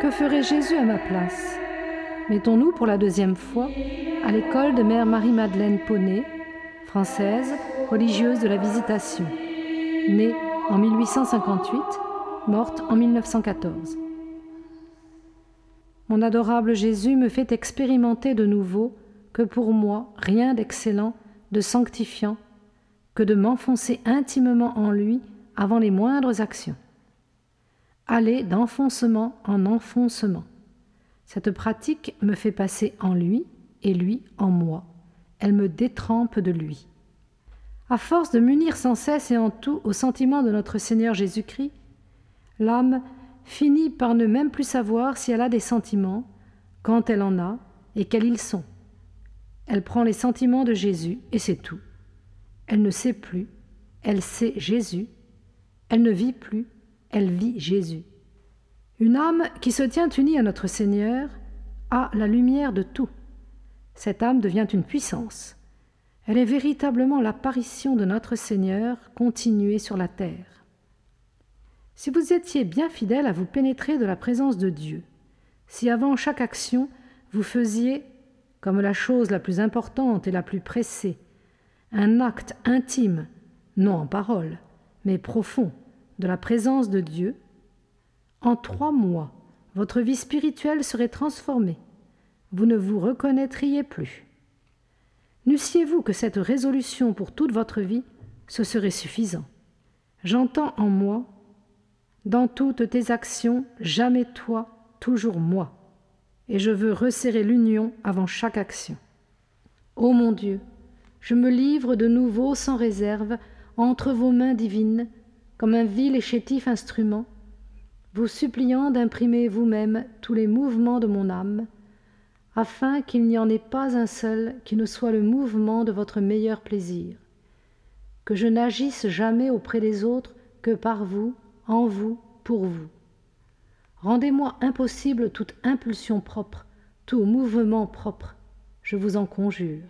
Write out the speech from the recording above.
que ferait Jésus à ma place? Mettons-nous pour la deuxième fois à l'école de Mère Marie-Madeleine Poney, française, religieuse de la Visitation, née en 1858, morte en 1914. Mon adorable Jésus me fait expérimenter de nouveau que pour moi rien d'excellent, de sanctifiant, que de m'enfoncer intimement en lui avant les moindres actions. Aller d'enfoncement en enfoncement. Cette pratique me fait passer en lui et lui en moi. Elle me détrempe de lui. À force de m'unir sans cesse et en tout au sentiment de notre Seigneur Jésus-Christ, l'âme finit par ne même plus savoir si elle a des sentiments, quand elle en a, et quels ils sont. Elle prend les sentiments de Jésus, et c'est tout. Elle ne sait plus, elle sait Jésus. Elle ne vit plus, elle vit Jésus. Une âme qui se tient unie à notre Seigneur a la lumière de tout. Cette âme devient une puissance. Elle est véritablement l'apparition de notre Seigneur continuée sur la terre. Si vous étiez bien fidèle à vous pénétrer de la présence de Dieu, si avant chaque action vous faisiez, comme la chose la plus importante et la plus pressée, un acte intime, non en parole, mais profond, de la présence de Dieu, en trois mois, votre vie spirituelle serait transformée. Vous ne vous reconnaîtriez plus. N'eussiez-vous que cette résolution pour toute votre vie, ce serait suffisant. J'entends en moi dans toutes tes actions, jamais toi, toujours moi. Et je veux resserrer l'union avant chaque action. Ô mon Dieu, je me livre de nouveau sans réserve entre vos mains divines, comme un vil et chétif instrument, vous suppliant d'imprimer vous-même tous les mouvements de mon âme, afin qu'il n'y en ait pas un seul qui ne soit le mouvement de votre meilleur plaisir, que je n'agisse jamais auprès des autres que par vous en vous, pour vous. Rendez-moi impossible toute impulsion propre, tout mouvement propre, je vous en conjure.